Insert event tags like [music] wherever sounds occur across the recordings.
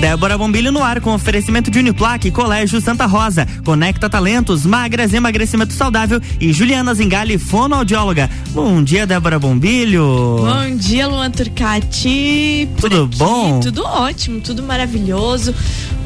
Débora Bombilho no ar com oferecimento de Uniplaque, Colégio Santa Rosa, Conecta Talentos, Magras Emagrecimento Saudável e Juliana Zingali, fonoaudióloga. Bom dia, Débora Bombilho. Bom dia, Luan Turcati. Tudo aqui, bom? Tudo ótimo, tudo maravilhoso.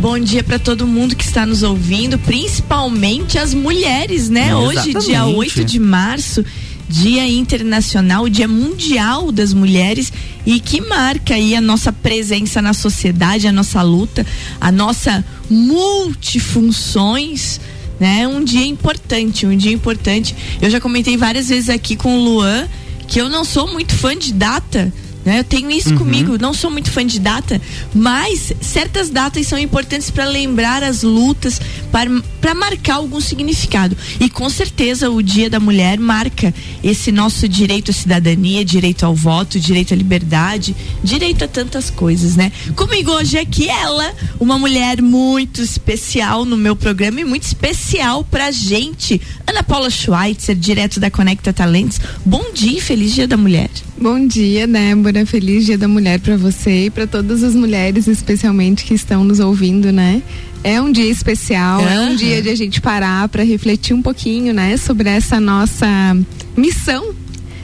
Bom dia para todo mundo que está nos ouvindo, principalmente as mulheres, né? Hoje, dia 8 de março. Dia Internacional, Dia Mundial das Mulheres e que marca aí a nossa presença na sociedade, a nossa luta, a nossa multifunções, né? Um dia importante, um dia importante. Eu já comentei várias vezes aqui com o Luan que eu não sou muito fã de data, né? Eu tenho isso uhum. comigo, não sou muito fã de data, mas certas datas são importantes para lembrar as lutas, para marcar algum significado. E com certeza o Dia da Mulher marca esse nosso direito à cidadania, direito ao voto, direito à liberdade, direito a tantas coisas, né? Comigo hoje aqui ela, uma mulher muito especial no meu programa e muito especial pra gente, Ana Paula Schweitzer, direto da Conecta Talentos. Bom dia, feliz Dia da Mulher. Bom dia, Débora. Feliz Dia da Mulher para você e para todas as mulheres, especialmente que estão nos ouvindo, né? É um dia especial, uhum. é um dia de a gente parar para refletir um pouquinho, né, sobre essa nossa missão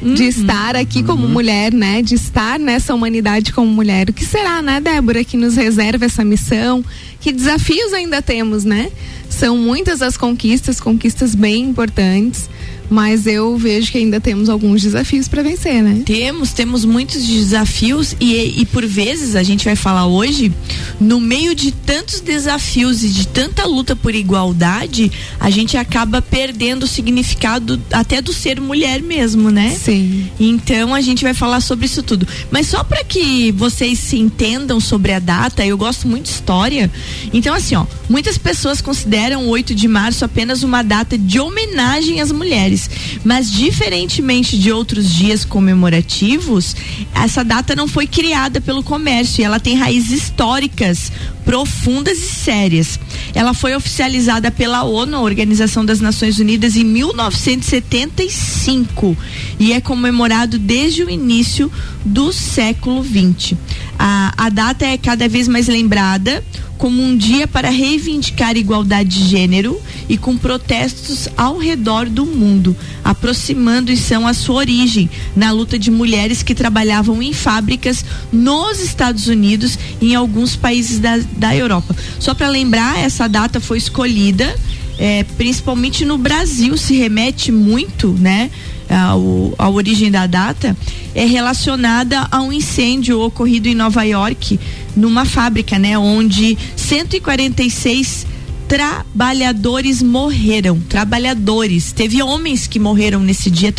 uhum. de estar aqui como uhum. mulher, né? De estar nessa humanidade como mulher. O que será, né, Débora, que nos reserva essa missão? Que desafios ainda temos, né? São muitas as conquistas, conquistas bem importantes mas eu vejo que ainda temos alguns desafios para vencer, né? Temos, temos muitos desafios e, e por vezes a gente vai falar hoje, no meio de tantos desafios e de tanta luta por igualdade, a gente acaba perdendo o significado até do ser mulher mesmo, né? Sim. Então a gente vai falar sobre isso tudo. Mas só para que vocês se entendam sobre a data, eu gosto muito de história. Então assim, ó, muitas pessoas consideram o 8 de março apenas uma data de homenagem às mulheres. Mas, diferentemente de outros dias comemorativos, essa data não foi criada pelo comércio e ela tem raízes históricas profundas e sérias. Ela foi oficializada pela ONU, a Organização das Nações Unidas, em 1975 e é comemorado desde o início do século 20. A, a data é cada vez mais lembrada como um dia para reivindicar igualdade de gênero e com protestos ao redor do mundo, aproximando são a sua origem na luta de mulheres que trabalhavam em fábricas nos Estados Unidos e em alguns países da, da Europa. Só para lembrar, essa data foi escolhida é, principalmente no Brasil, se remete muito, né? A, a origem da data é relacionada a um incêndio ocorrido em Nova York, numa fábrica, né, onde 146 trabalhadores morreram, trabalhadores. Teve homens que morreram nesse dia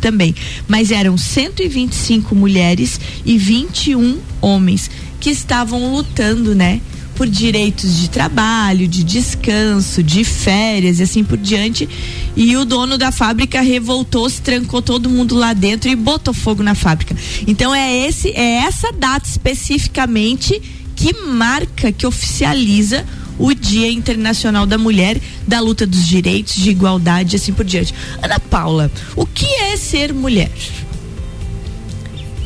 também, mas eram 125 mulheres e 21 homens que estavam lutando, né, por direitos de trabalho, de descanso, de férias e assim por diante. E o dono da fábrica revoltou, se trancou todo mundo lá dentro e botou fogo na fábrica. Então é esse, é essa data especificamente que marca, que oficializa o Dia Internacional da Mulher, da luta dos direitos, de igualdade e assim por diante. Ana Paula, o que é ser mulher?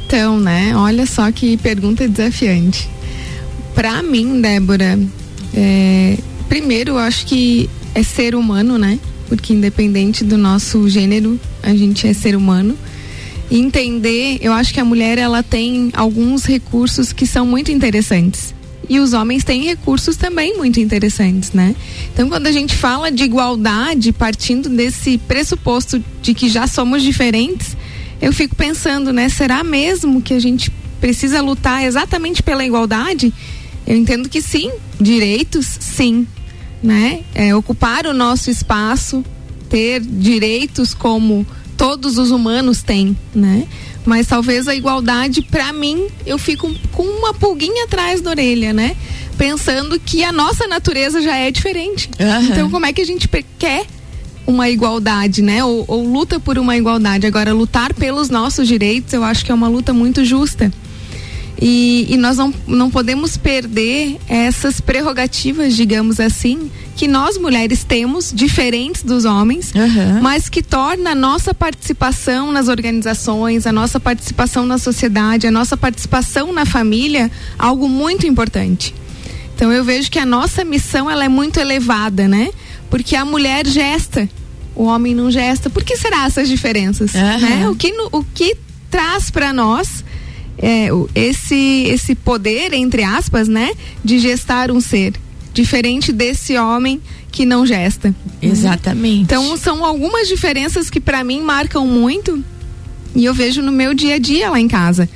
Então, né? Olha só que pergunta desafiante para mim, Débora, é, primeiro eu acho que é ser humano, né? Porque independente do nosso gênero, a gente é ser humano. E entender, eu acho que a mulher ela tem alguns recursos que são muito interessantes. E os homens têm recursos também muito interessantes, né? Então, quando a gente fala de igualdade, partindo desse pressuposto de que já somos diferentes, eu fico pensando, né? Será mesmo que a gente precisa lutar exatamente pela igualdade? Eu entendo que sim, direitos, sim, né? É, ocupar o nosso espaço, ter direitos como todos os humanos têm, né? Mas talvez a igualdade, para mim, eu fico com uma pulguinha atrás da orelha, né? Pensando que a nossa natureza já é diferente. Uhum. Então, como é que a gente quer uma igualdade, né? Ou, ou luta por uma igualdade? Agora, lutar pelos nossos direitos, eu acho que é uma luta muito justa. E, e, nós não, não podemos perder essas prerrogativas, digamos assim, que nós mulheres temos, diferentes dos homens, uhum. mas que torna a nossa participação nas organizações, a nossa participação na sociedade, a nossa participação na família algo muito importante. Então eu vejo que a nossa missão ela é muito elevada, né? Porque a mulher gesta, o homem não gesta. Por que será essas diferenças? Uhum. Né? O, que, o que traz para nós é, esse, esse poder, entre aspas, né? De gestar um ser. Diferente desse homem que não gesta. Exatamente. Então são algumas diferenças que para mim marcam muito e eu vejo no meu dia a dia lá em casa.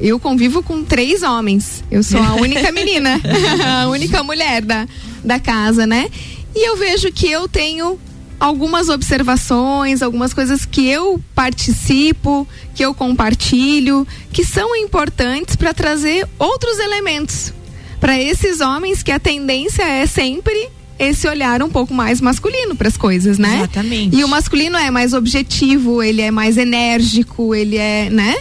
Eu convivo com três homens. Eu sou a única menina, [laughs] a única mulher da, da casa, né? E eu vejo que eu tenho algumas observações, algumas coisas que eu participo, que eu compartilho, que são importantes para trazer outros elementos para esses homens que a tendência é sempre esse olhar um pouco mais masculino para as coisas, né? Exatamente. E o masculino é mais objetivo, ele é mais enérgico, ele é, né?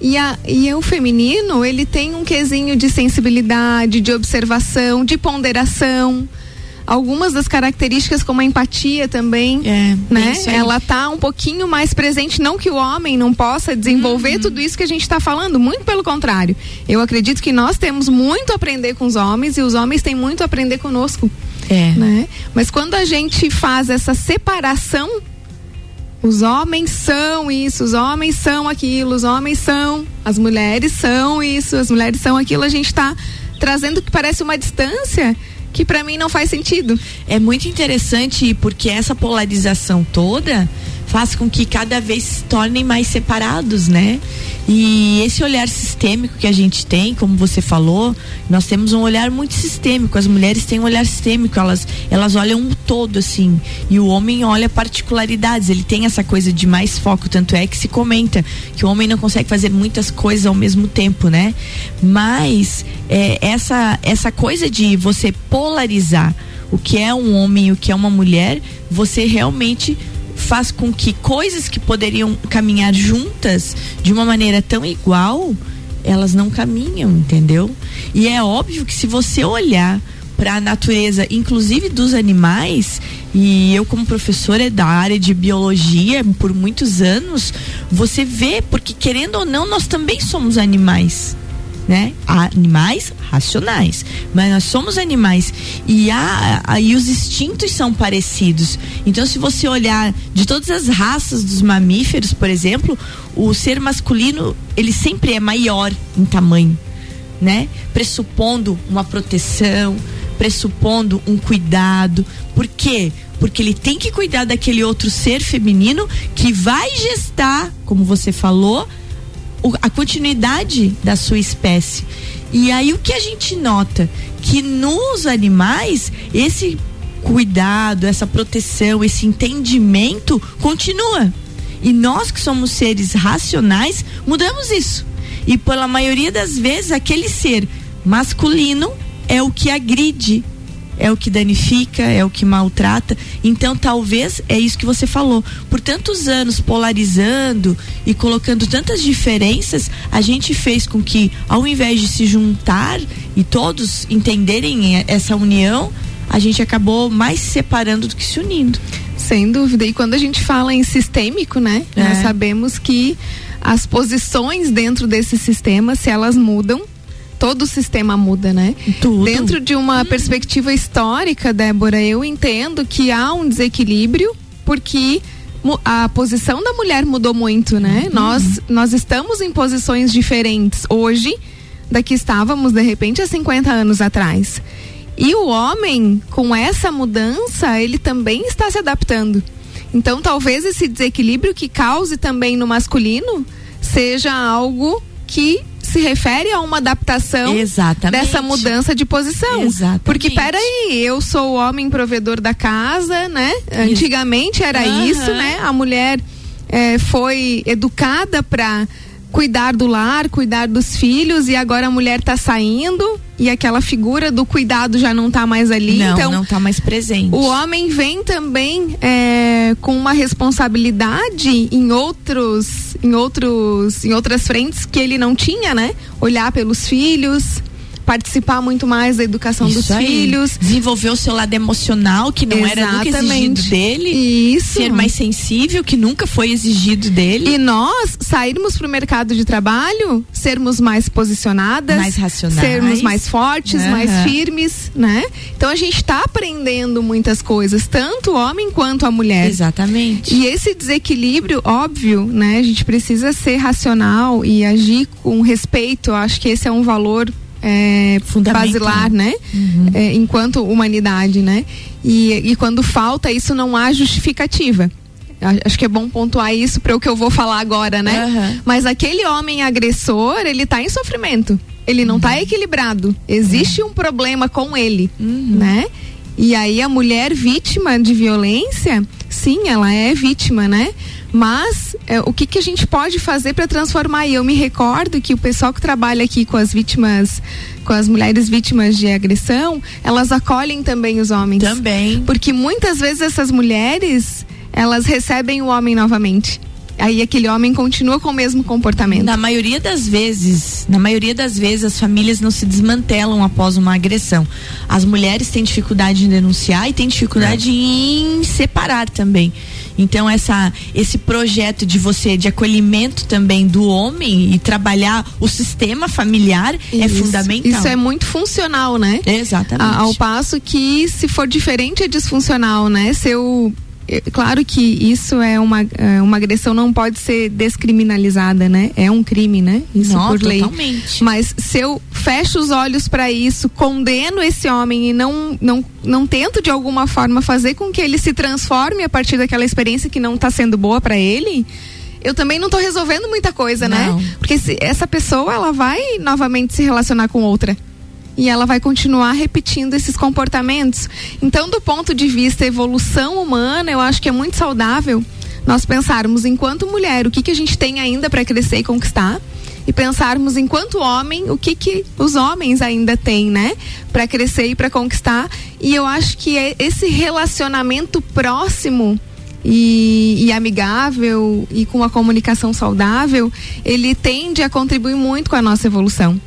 E, a, e o feminino, ele tem um quesinho de sensibilidade, de observação, de ponderação algumas das características como a empatia também, é, né? Ela tá um pouquinho mais presente, não que o homem não possa desenvolver uhum. tudo isso que a gente está falando, muito pelo contrário. Eu acredito que nós temos muito a aprender com os homens e os homens têm muito a aprender conosco. É. Né? Mas quando a gente faz essa separação os homens são isso, os homens são aquilo, os homens são, as mulheres são isso, as mulheres são aquilo. A gente está trazendo que parece uma distância que para mim não faz sentido. É muito interessante porque essa polarização toda faz com que cada vez se tornem mais separados, né? E esse olhar sistêmico que a gente tem, como você falou, nós temos um olhar muito sistêmico. As mulheres têm um olhar sistêmico, elas, elas olham um todo, assim. E o homem olha particularidades, ele tem essa coisa de mais foco. Tanto é que se comenta que o homem não consegue fazer muitas coisas ao mesmo tempo, né? Mas é, essa, essa coisa de você polarizar o que é um homem e o que é uma mulher, você realmente faz com que coisas que poderiam caminhar juntas de uma maneira tão igual, elas não caminham, entendeu? E é óbvio que se você olhar para a natureza, inclusive dos animais, e eu como professora da área de biologia por muitos anos, você vê, porque querendo ou não, nós também somos animais né? Animais racionais, mas nós somos animais e e os instintos são parecidos. Então, se você olhar de todas as raças dos mamíferos, por exemplo, o ser masculino ele sempre é maior em tamanho, né? Pressupondo uma proteção, pressupondo um cuidado. Por quê? Porque ele tem que cuidar daquele outro ser feminino que vai gestar, como você falou, a continuidade da sua espécie. E aí o que a gente nota? Que nos animais, esse cuidado, essa proteção, esse entendimento continua. E nós que somos seres racionais, mudamos isso. E pela maioria das vezes, aquele ser masculino é o que agride, é o que danifica, é o que maltrata. Então, talvez é isso que você falou. Por tantos anos polarizando e colocando tantas diferenças, a gente fez com que, ao invés de se juntar e todos entenderem essa união, a gente acabou mais se separando do que se unindo. Sem dúvida. E quando a gente fala em sistêmico, né? É. Nós sabemos que as posições dentro desse sistema, se elas mudam, todo o sistema muda, né? Tudo. Dentro de uma hum. perspectiva histórica, Débora, eu entendo que há um desequilíbrio porque a posição da mulher mudou muito, né? Uhum. Nós, nós estamos em posições diferentes hoje da que estávamos, de repente, há 50 anos atrás. E o homem, com essa mudança, ele também está se adaptando. Então, talvez esse desequilíbrio que cause também no masculino seja algo que se refere a uma adaptação Exatamente. dessa mudança de posição. Exatamente. Porque peraí, eu sou o homem provedor da casa, né? Antigamente era uhum. isso, né? A mulher é, foi educada para cuidar do lar, cuidar dos filhos e agora a mulher está saindo e aquela figura do cuidado já não está mais ali. Não, então, não está mais presente. O homem vem também é, com uma responsabilidade em outros, em outros, em outras frentes que ele não tinha, né? Olhar pelos filhos, participar muito mais da educação Isso dos aí. filhos. Desenvolver o seu lado emocional, que não era nunca exigido Exatamente. dele. Isso. Ser mais sensível, que nunca foi exigido dele. E nós sairmos para o mercado de trabalho, sermos mais posicionadas, Mais racionais. sermos mais fortes, Aham. mais firmes, né? Então a gente está aprendendo muitas coisas, tanto o homem quanto a mulher. Exatamente. E esse desequilíbrio, óbvio, né? A gente precisa ser racional e agir com respeito. Eu acho que esse é um valor é, basilar, né? É, enquanto humanidade, né? E, e quando falta isso, não há justificativa. Acho que é bom pontuar isso para o que eu vou falar agora, né? Aham. Mas aquele homem agressor, ele tá em sofrimento. Ele não tá equilibrado. Existe um problema com ele, né? E aí a mulher vítima de violência, sim, ela é vítima, né? Mas é, o que, que a gente pode fazer para transformar? E eu me recordo que o pessoal que trabalha aqui com as vítimas, com as mulheres vítimas de agressão, elas acolhem também os homens. Também. Porque muitas vezes essas mulheres, elas recebem o homem novamente. Aí aquele homem continua com o mesmo comportamento. Na maioria das vezes, na maioria das vezes, as famílias não se desmantelam após uma agressão. As mulheres têm dificuldade em denunciar e têm dificuldade em separar também. Então essa esse projeto de você de acolhimento também do homem e trabalhar o sistema familiar é Isso. fundamental. Isso é muito funcional, né? Exatamente. A- ao passo que se for diferente é disfuncional, né? Se eu é, Claro que isso é uma, é, uma agressão não pode ser descriminalizada, né? É um crime, né? Isso Não, por lei. totalmente. Mas se eu fecho os olhos para isso, condeno esse homem e não, não, não tento de alguma forma fazer com que ele se transforme a partir daquela experiência que não está sendo boa para ele, eu também não estou resolvendo muita coisa, Não. né? Porque se essa pessoa ela vai novamente se relacionar com outra. E ela vai continuar repetindo esses comportamentos. Então, do ponto de vista evolução humana, eu acho que é muito saudável nós pensarmos enquanto mulher o que, que a gente tem ainda para crescer e conquistar e pensarmos enquanto homem o que que os homens ainda têm, né, para crescer e para conquistar. E eu acho que é esse relacionamento próximo e, e amigável e com a comunicação saudável, ele tende a contribuir muito com a nossa evolução.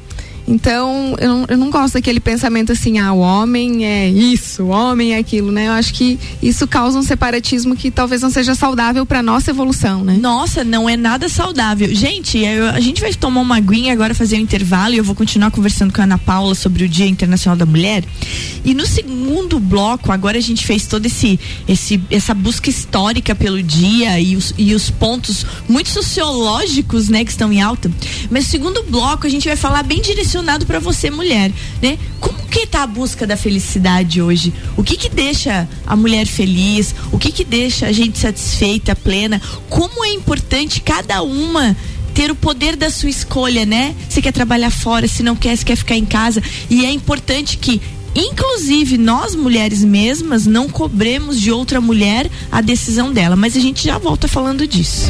Então, eu não, eu não gosto daquele pensamento assim, ah, o homem é isso, o homem é aquilo, né? Eu acho que isso causa um separatismo que talvez não seja saudável para nossa evolução, né? Nossa, não é nada saudável. Gente, eu- a gente vai tomar uma aguinha agora, fazer um intervalo e eu vou continuar conversando com a Ana Paula sobre o Dia Internacional da Mulher. E no segundo bloco, agora a gente fez todo esse, esse essa busca histórica pelo dia e os, e os pontos muito sociológicos, né, que estão em alta. Mas no segundo bloco a gente vai falar bem direcionado para você, mulher, né? Como que tá a busca da felicidade hoje? O que que deixa a mulher feliz? O que que deixa a gente satisfeita, plena? Como é importante cada uma ter o poder da sua escolha, né? Se quer trabalhar fora, se não quer, se quer ficar em casa. E é importante que Inclusive, nós mulheres mesmas não cobremos de outra mulher a decisão dela, mas a gente já volta falando disso.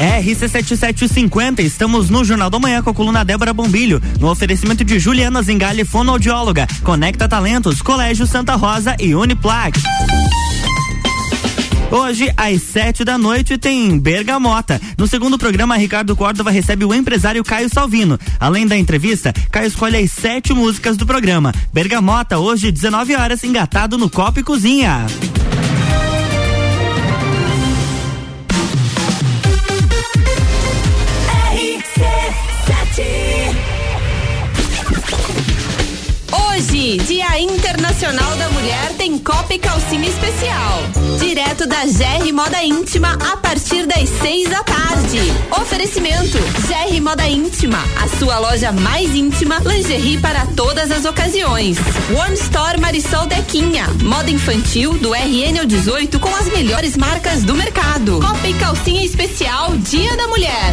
RC7750, estamos no Jornal da Manhã com a coluna Débora Bombilho, no oferecimento de Juliana Zingali, fonoaudióloga, Conecta Talentos, Colégio Santa Rosa e Uniplac. Hoje, às sete da noite, tem Bergamota. No segundo programa, Ricardo Córdova recebe o empresário Caio Salvino. Além da entrevista, Caio escolhe as sete músicas do programa. Bergamota, hoje, 19 horas, engatado no Copo e Cozinha. Dia Internacional da Mulher, tem Copa e Calcinha Especial. Direto da GR Moda Íntima a partir das seis da tarde. Oferecimento: GR Moda Íntima, a sua loja mais íntima, lingerie para todas as ocasiões. One Store Marisol Dequinha, moda infantil do RN ao 18 com as melhores marcas do mercado. Copa e Calcinha Especial, Dia da Mulher.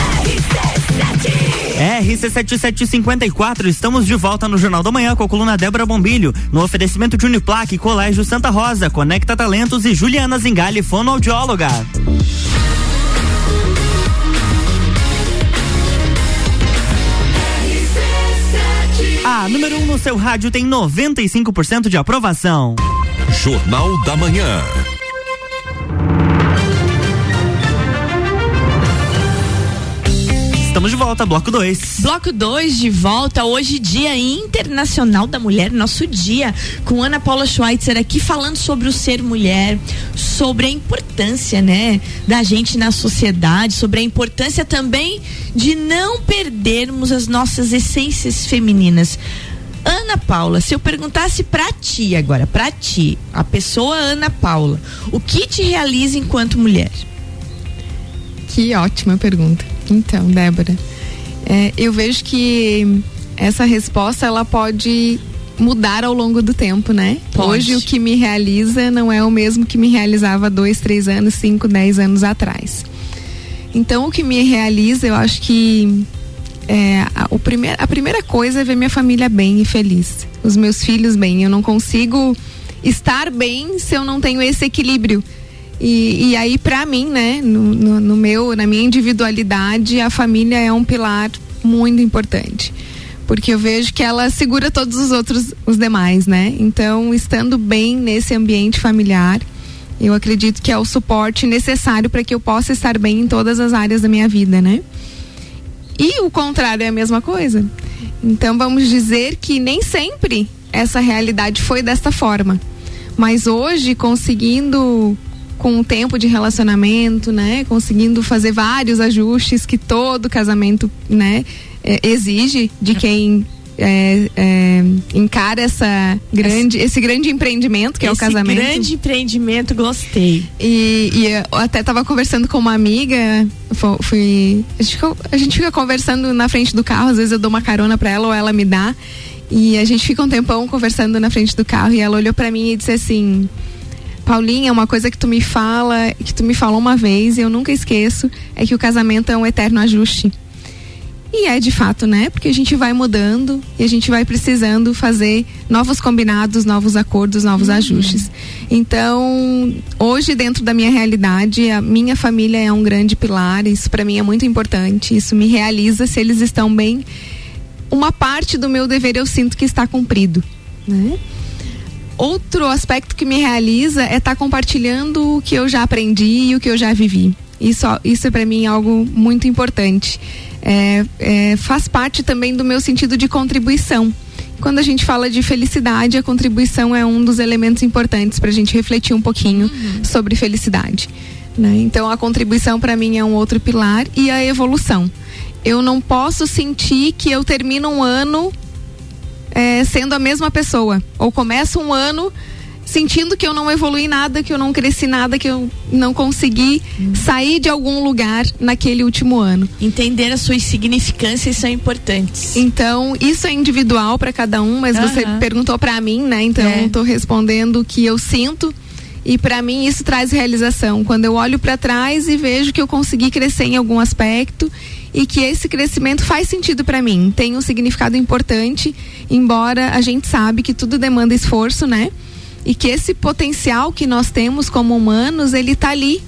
RC7754, estamos de volta no Jornal da Manhã com a coluna Débora Bombilho, no oferecimento de Uniplaque, Colégio Santa Rosa, Conecta Talentos e Juliana Zingali, fonoaudióloga. A número 1 um no seu rádio tem 95% de aprovação. Jornal da Manhã. Estamos de volta, bloco 2. Bloco 2 de volta, hoje, Dia Internacional da Mulher, nosso dia, com Ana Paula Schweitzer aqui falando sobre o ser mulher, sobre a importância, né, da gente na sociedade, sobre a importância também de não perdermos as nossas essências femininas. Ana Paula, se eu perguntasse pra ti agora, pra ti, a pessoa Ana Paula, o que te realiza enquanto mulher? Que ótima pergunta. Então, Débora, é, eu vejo que essa resposta ela pode mudar ao longo do tempo, né? Pode. Hoje o que me realiza não é o mesmo que me realizava dois, três anos, cinco, dez anos atrás. Então o que me realiza, eu acho que é, a, o primeir, a primeira coisa é ver minha família bem e feliz, os meus filhos bem. Eu não consigo estar bem se eu não tenho esse equilíbrio e, e aí, para mim, né, no, no, no, meu, na minha individualidade, a família é um pilar muito importante. Porque eu vejo que ela segura todos os outros, os demais, né? Então, estando bem nesse ambiente familiar, eu acredito que é o suporte necessário para que eu possa estar bem em todas as áreas da minha vida, né? E o contrário é a mesma coisa. Então, vamos dizer que nem sempre essa realidade foi desta forma. Mas hoje, conseguindo com o tempo de relacionamento, né? Conseguindo fazer vários ajustes que todo casamento, né? É, exige de quem é, é, encara essa grande, esse, esse grande empreendimento que é o casamento. Grande empreendimento, gostei. E, e eu até estava conversando com uma amiga, fui, a, gente fica, a gente fica conversando na frente do carro, às vezes eu dou uma carona para ela ou ela me dá. E a gente fica um tempão conversando na frente do carro e ela olhou para mim e disse assim: Paulinha, uma coisa que tu me fala, que tu me falou uma vez e eu nunca esqueço, é que o casamento é um eterno ajuste. E é de fato, né? Porque a gente vai mudando e a gente vai precisando fazer novos combinados, novos acordos, novos uhum. ajustes. Então, hoje dentro da minha realidade, a minha família é um grande pilar, isso para mim é muito importante, isso me realiza se eles estão bem. Uma parte do meu dever eu sinto que está cumprido, né? Outro aspecto que me realiza é estar tá compartilhando o que eu já aprendi e o que eu já vivi. Isso, isso é para mim algo muito importante. É, é, faz parte também do meu sentido de contribuição. quando a gente fala de felicidade, a contribuição é um dos elementos importantes para a gente refletir um pouquinho uhum. sobre felicidade. Né? Então, a contribuição para mim é um outro pilar e a evolução. Eu não posso sentir que eu termino um ano é, sendo a mesma pessoa, ou começo um ano sentindo que eu não evolui nada, que eu não cresci nada, que eu não consegui hum. sair de algum lugar naquele último ano. Entender as suas significâncias são importantes. Então, isso é individual para cada um, mas você perguntou para mim, né? Então, é. estou respondendo o que eu sinto. E para mim isso traz realização. Quando eu olho para trás e vejo que eu consegui crescer em algum aspecto e que esse crescimento faz sentido para mim, tem um significado importante, embora a gente sabe que tudo demanda esforço, né? e que esse potencial que nós temos como humanos, ele está ali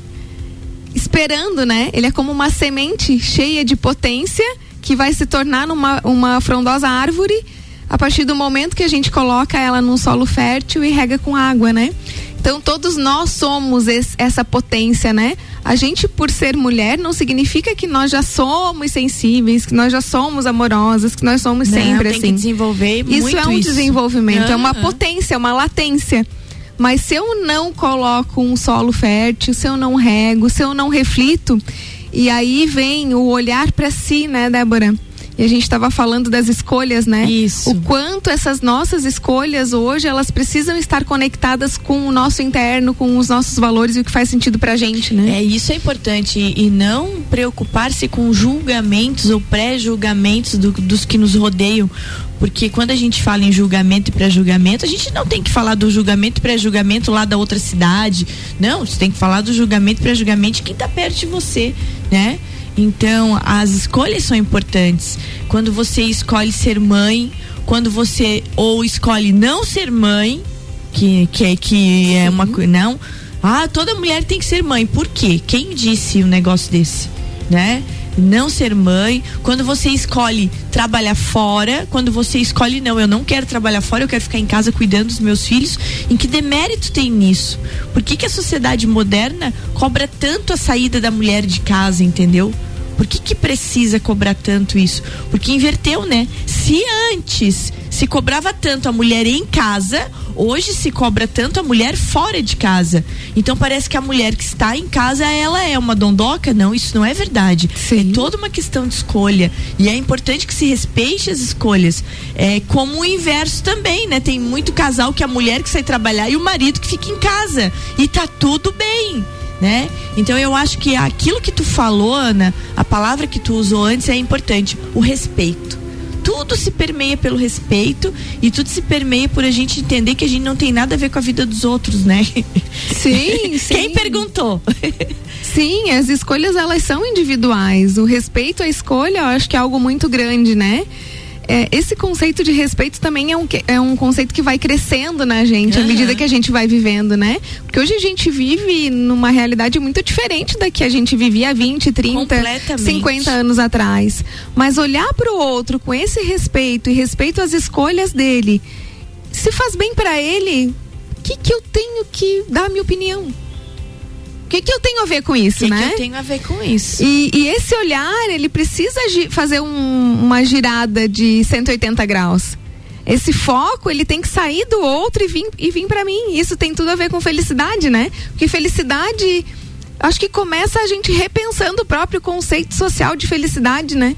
esperando, né? Ele é como uma semente cheia de potência que vai se tornar numa, uma frondosa árvore a partir do momento que a gente coloca ela num solo fértil e rega com água, né? Então todos nós somos esse, essa potência, né? A gente por ser mulher não significa que nós já somos sensíveis, que nós já somos amorosas, que nós somos não, sempre tem assim. Que desenvolver isso é um isso. desenvolvimento, é uma potência, é uma latência. Mas se eu não coloco um solo fértil, se eu não rego, se eu não reflito, e aí vem o olhar para si, né, Débora? E a gente estava falando das escolhas, né? Isso. O quanto essas nossas escolhas hoje, elas precisam estar conectadas com o nosso interno, com os nossos valores e o que faz sentido pra gente, né? É, isso é importante. E não preocupar-se com julgamentos ou pré-julgamentos do, dos que nos rodeiam. Porque quando a gente fala em julgamento e pré-julgamento, a gente não tem que falar do julgamento e pré-julgamento lá da outra cidade. Não, você tem que falar do julgamento e pré-julgamento de quem está perto de você, né? Então, as escolhas são importantes. Quando você escolhe ser mãe, quando você ou escolhe não ser mãe, que que é que é uma não, ah, toda mulher tem que ser mãe. Por quê? Quem disse um negócio desse, né? Não ser mãe, quando você escolhe trabalhar fora, quando você escolhe não, eu não quero trabalhar fora, eu quero ficar em casa cuidando dos meus filhos, em que demérito tem nisso? Por que, que a sociedade moderna cobra tanto a saída da mulher de casa, entendeu? Por que, que precisa cobrar tanto isso? Porque inverteu, né? Se antes se cobrava tanto a mulher em casa, hoje se cobra tanto a mulher fora de casa. Então parece que a mulher que está em casa, ela é uma dondoca. Não, isso não é verdade. Sim. É toda uma questão de escolha. E é importante que se respeite as escolhas. É como o inverso também, né? Tem muito casal que a mulher que sai trabalhar e o marido que fica em casa. E tá tudo bem né? Então eu acho que aquilo que tu falou, Ana, a palavra que tu usou antes é importante, o respeito. Tudo se permeia pelo respeito e tudo se permeia por a gente entender que a gente não tem nada a ver com a vida dos outros, né? Sim, [laughs] sim. Quem perguntou? Sim, as escolhas elas são individuais. O respeito à escolha, eu acho que é algo muito grande, né? É, esse conceito de respeito também é um, é um conceito que vai crescendo na gente uhum. à medida que a gente vai vivendo, né? Porque hoje a gente vive numa realidade muito diferente da que a gente vivia há 20, 30, 50 anos atrás. Mas olhar para o outro com esse respeito e respeito às escolhas dele, se faz bem para ele, o que, que eu tenho que dar a minha opinião? Que, que eu tenho a ver com isso, que né? Que eu tenho a ver com isso. E, e esse olhar, ele precisa fazer um, uma girada de 180 graus. Esse foco, ele tem que sair do outro e vir, e vir para mim. Isso tem tudo a ver com felicidade, né? Porque felicidade, acho que começa a gente repensando o próprio conceito social de felicidade, né?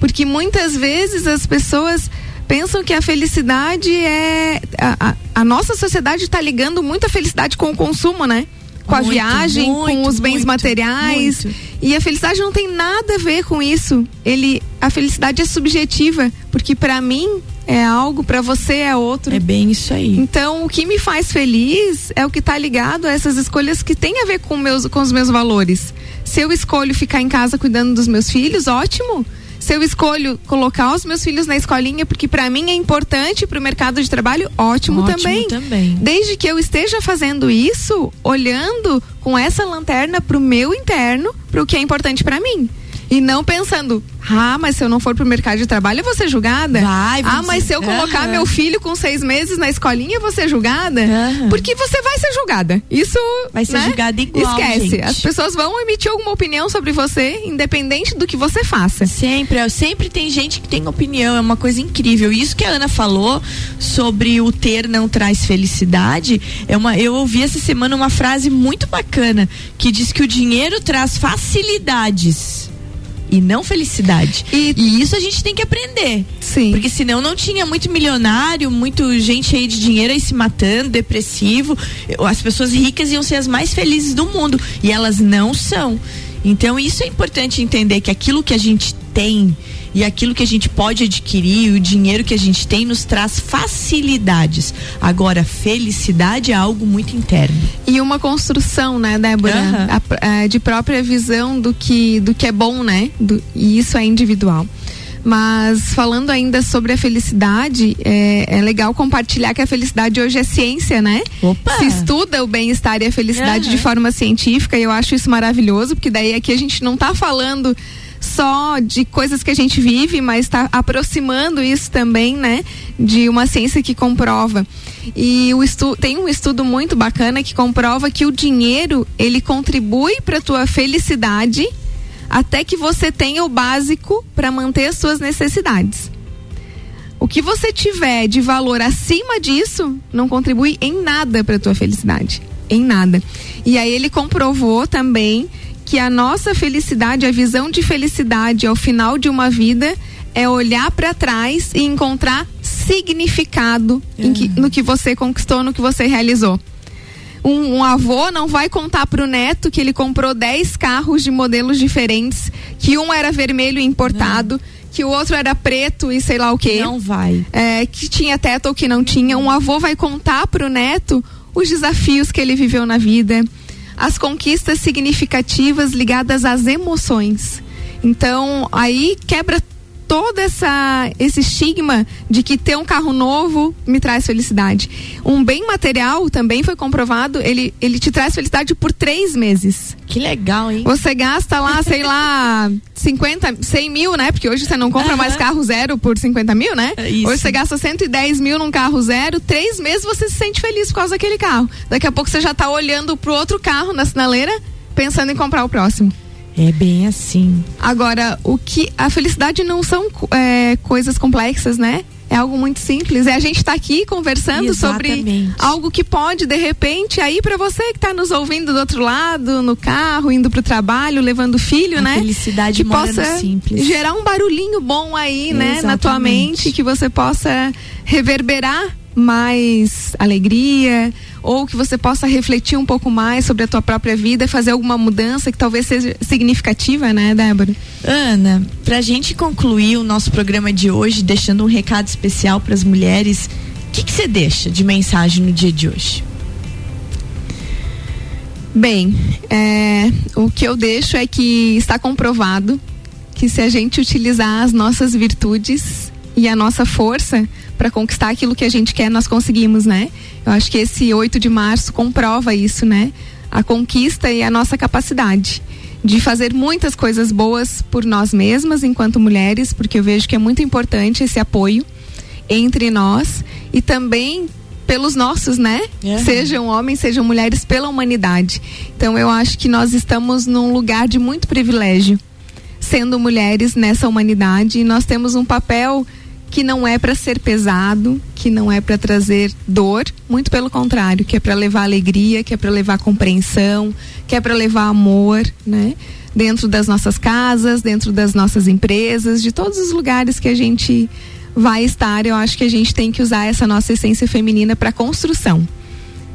Porque muitas vezes as pessoas pensam que a felicidade é. A, a, a nossa sociedade está ligando muito a felicidade com o consumo, né? Com a muito, viagem, muito, com os bens muito, materiais. E a felicidade não tem nada a ver com isso. Ele, a felicidade é subjetiva, porque para mim é algo, para você é outro. É bem isso aí. Então, o que me faz feliz é o que está ligado a essas escolhas que têm a ver com meus com os meus valores. Se eu escolho ficar em casa cuidando dos meus filhos, ótimo se eu escolho colocar os meus filhos na escolinha porque para mim é importante para o mercado de trabalho, ótimo, ótimo também. também. Desde que eu esteja fazendo isso, olhando com essa lanterna para o meu interno, para o que é importante para mim. E não pensando, Ah, mas se eu não for pro mercado de trabalho, eu vou ser julgada? Vai, Ah, mas se eu colocar Aham. meu filho com seis meses na escolinha, eu vou ser julgada? Aham. Porque você vai ser julgada. Isso. Vai ser né? julgada igual, Esquece. gente. As pessoas vão emitir alguma opinião sobre você, independente do que você faça. Sempre, é, sempre tem gente que tem opinião, é uma coisa incrível. Isso que a Ana falou sobre o ter não traz felicidade, é uma, eu ouvi essa semana uma frase muito bacana que diz que o dinheiro traz facilidades e não felicidade. E- E, isso a gente tem que aprender. Sim. Porque senão não tinha muito milionário, muito gente aí de dinheiro aí se matando, depressivo. As pessoas ricas iam ser as mais felizes do mundo. E elas não são. Então isso é importante entender que aquilo que a gente tem e aquilo que a gente pode adquirir, o dinheiro que a gente tem, nos traz facilidades. Agora, felicidade é algo muito interno. E uma construção, né, Débora? Aham. A- a- de própria visão do que, do que é bom, né? Do- e isso é individual. Mas falando ainda sobre a felicidade, é, é legal compartilhar que a felicidade hoje é ciência, né? Opa! Se estuda o bem-estar e a felicidade Aham. de forma científica, e eu acho isso maravilhoso, porque daí aqui a gente não tá falando só de coisas que a gente vive, mas está aproximando isso também, né, de uma ciência que comprova. E o estu tem um estudo muito bacana que comprova que o dinheiro ele contribui para tua felicidade até que você tenha o básico para manter as suas necessidades. O que você tiver de valor acima disso não contribui em nada para tua felicidade, em nada. E aí ele comprovou também que a nossa felicidade, a visão de felicidade ao final de uma vida é olhar para trás e encontrar significado que- no que você conquistou, no que você realizou. Um, um avô não vai contar pro neto que ele comprou 10 carros de modelos diferentes, que um era vermelho e importado, que o outro era preto e sei lá o quê. Não vai. É, que tinha teto ou que não tinha. Um avô vai contar pro neto os desafios que ele viveu na vida, as conquistas significativas ligadas às emoções. Então, aí quebra todo essa, esse estigma de que ter um carro novo me traz felicidade. Um bem material também foi comprovado, ele, ele te traz felicidade por três meses. Que legal, hein? Você gasta lá, sei lá, [laughs] 50, 100 mil, né? Porque hoje você não compra mais carro zero por 50 mil, né? É. Hoje você gasta 110 mil num carro zero, três meses você se sente feliz por causa daquele carro. Daqui a pouco você já tá olhando pro outro carro na sinaleira, pensando em comprar o próximo. É bem assim. Agora, o que. A felicidade não são é, coisas complexas, né? É algo muito simples. É a gente estar aqui conversando sobre Exatamente. algo que pode, de repente, aí para você que está nos ouvindo do outro lado, no carro, indo pro trabalho, levando o filho, A né? felicidade que possa simples. gerar um barulhinho bom aí, né, na tua Exatamente. mente, que você possa reverberar mais alegria ou que você possa refletir um pouco mais sobre a tua própria vida, fazer alguma mudança que talvez seja significativa, né, Débora? Ana, pra gente concluir o nosso programa de hoje, deixando um recado especial para as mulheres, o que que você deixa de mensagem no dia de hoje? Bem, é, o que eu deixo é que está comprovado que se a gente utilizar as nossas virtudes e a nossa força para conquistar aquilo que a gente quer, nós conseguimos, né? Eu acho que esse 8 de março comprova isso, né? A conquista e a nossa capacidade de fazer muitas coisas boas por nós mesmas enquanto mulheres, porque eu vejo que é muito importante esse apoio entre nós e também pelos nossos, né? Uhum. Sejam homens, sejam mulheres, pela humanidade. Então eu acho que nós estamos num lugar de muito privilégio, sendo mulheres nessa humanidade, e nós temos um papel que não é para ser pesado, que não é para trazer dor, muito pelo contrário, que é para levar alegria, que é para levar compreensão, que é para levar amor, né? Dentro das nossas casas, dentro das nossas empresas, de todos os lugares que a gente vai estar, eu acho que a gente tem que usar essa nossa essência feminina para construção.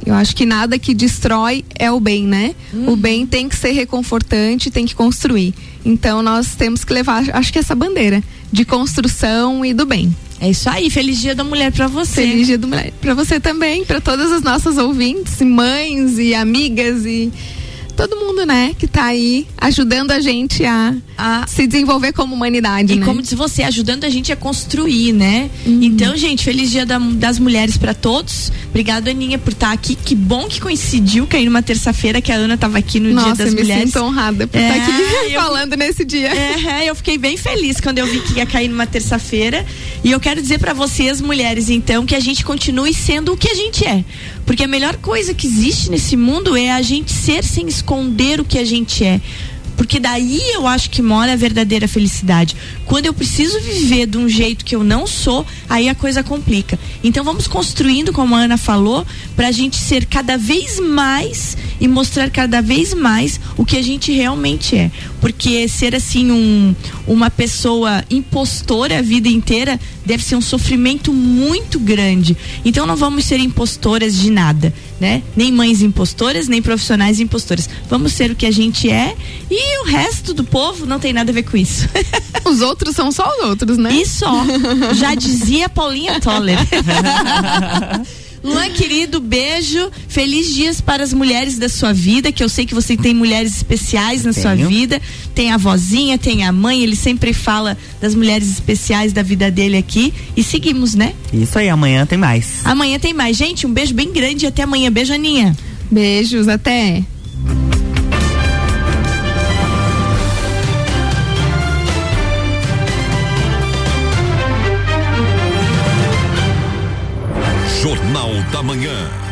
Eu acho que nada que destrói é o bem, né? O bem tem que ser reconfortante, tem que construir. Então nós temos que levar, acho que essa bandeira de construção e do bem. É isso aí, feliz dia da mulher pra você. Feliz Dia do Mulher para você também, para todas as nossas ouvintes, mães e amigas e todo mundo, né, que tá aí ajudando a gente a, a se desenvolver como humanidade, e né? como diz você, ajudando a gente a construir, né? Uhum. Então, gente, feliz dia da, das mulheres para todos. Obrigado, Aninha, por estar tá aqui. Que bom que coincidiu cair numa terça-feira que a Ana tava aqui no Nossa, Dia das Mulheres. Me sinto honrada por é, estar tá aqui eu, falando nesse dia. É, eu fiquei bem feliz quando eu vi que ia cair numa terça-feira. E eu quero dizer para vocês, mulheres, então, que a gente continue sendo o que a gente é. Porque a melhor coisa que existe nesse mundo é a gente ser sem esconder o que a gente é. Porque daí eu acho que mora a verdadeira felicidade. Quando eu preciso viver de um jeito que eu não sou, aí a coisa complica. Então vamos construindo, como a Ana falou, para a gente ser cada vez mais e mostrar cada vez mais o que a gente realmente é. Porque ser assim um, uma pessoa impostora a vida inteira deve ser um sofrimento muito grande. Então não vamos ser impostoras de nada, né? Nem mães impostoras, nem profissionais impostoras. Vamos ser o que a gente é e o resto do povo não tem nada a ver com isso. [laughs] Os outros são só os outros, né? E só. Já dizia Paulinha Toller. [laughs] Luan, querido, beijo. Feliz dias para as mulheres da sua vida, que eu sei que você tem mulheres especiais na Tenho. sua vida. Tem a vozinha, tem a mãe, ele sempre fala das mulheres especiais da vida dele aqui. E seguimos, né? Isso aí, amanhã tem mais. Amanhã tem mais. Gente, um beijo bem grande e até amanhã. Beijo, Aninha. Beijos, até. Jornal da Manhã.